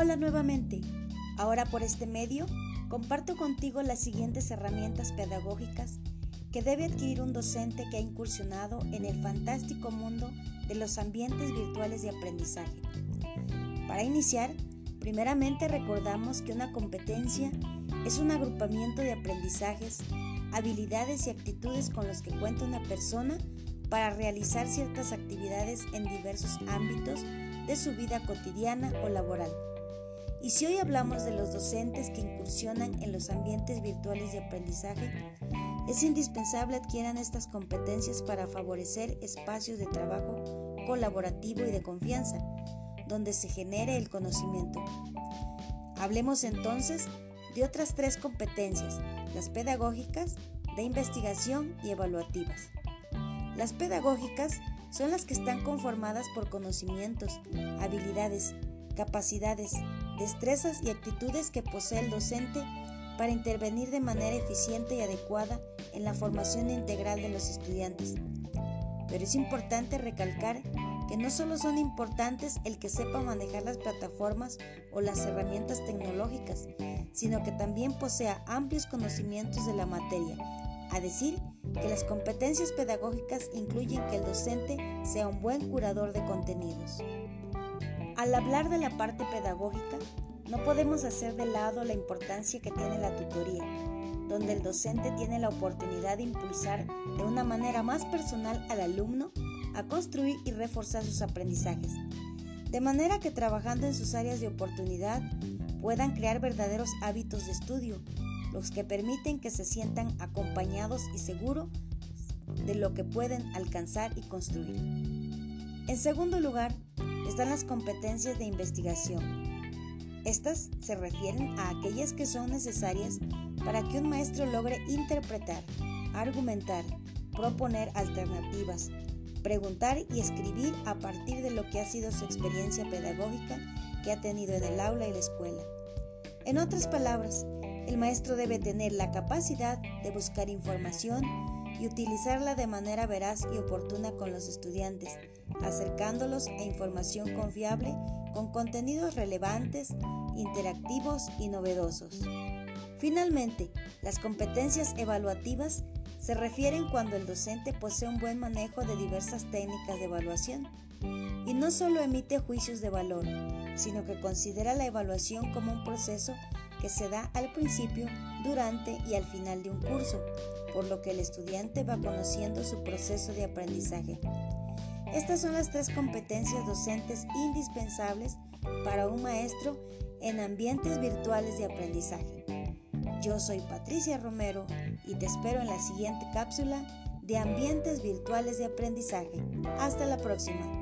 Hola nuevamente. Ahora por este medio comparto contigo las siguientes herramientas pedagógicas que debe adquirir un docente que ha incursionado en el fantástico mundo de los ambientes virtuales de aprendizaje. Para iniciar, primeramente recordamos que una competencia es un agrupamiento de aprendizajes, habilidades y actitudes con los que cuenta una persona para realizar ciertas actividades en diversos ámbitos de su vida cotidiana o laboral. Y si hoy hablamos de los docentes que incursionan en los ambientes virtuales de aprendizaje, es indispensable adquieran estas competencias para favorecer espacios de trabajo colaborativo y de confianza, donde se genere el conocimiento. Hablemos entonces de otras tres competencias, las pedagógicas, de investigación y evaluativas. Las pedagógicas son las que están conformadas por conocimientos, habilidades, capacidades, destrezas y actitudes que posee el docente para intervenir de manera eficiente y adecuada en la formación integral de los estudiantes. Pero es importante recalcar que no solo son importantes el que sepa manejar las plataformas o las herramientas tecnológicas, sino que también posea amplios conocimientos de la materia, a decir que las competencias pedagógicas incluyen que el docente sea un buen curador de contenidos. Al hablar de la parte pedagógica, no podemos hacer de lado la importancia que tiene la tutoría, donde el docente tiene la oportunidad de impulsar de una manera más personal al alumno a construir y reforzar sus aprendizajes, de manera que trabajando en sus áreas de oportunidad puedan crear verdaderos hábitos de estudio los que permiten que se sientan acompañados y seguros de lo que pueden alcanzar y construir. En segundo lugar, están las competencias de investigación. Estas se refieren a aquellas que son necesarias para que un maestro logre interpretar, argumentar, proponer alternativas, preguntar y escribir a partir de lo que ha sido su experiencia pedagógica que ha tenido en el aula y la escuela. En otras palabras, el maestro debe tener la capacidad de buscar información y utilizarla de manera veraz y oportuna con los estudiantes, acercándolos a información confiable con contenidos relevantes, interactivos y novedosos. Finalmente, las competencias evaluativas se refieren cuando el docente posee un buen manejo de diversas técnicas de evaluación y no solo emite juicios de valor, sino que considera la evaluación como un proceso que se da al principio, durante y al final de un curso, por lo que el estudiante va conociendo su proceso de aprendizaje. Estas son las tres competencias docentes indispensables para un maestro en ambientes virtuales de aprendizaje. Yo soy Patricia Romero y te espero en la siguiente cápsula de ambientes virtuales de aprendizaje. Hasta la próxima.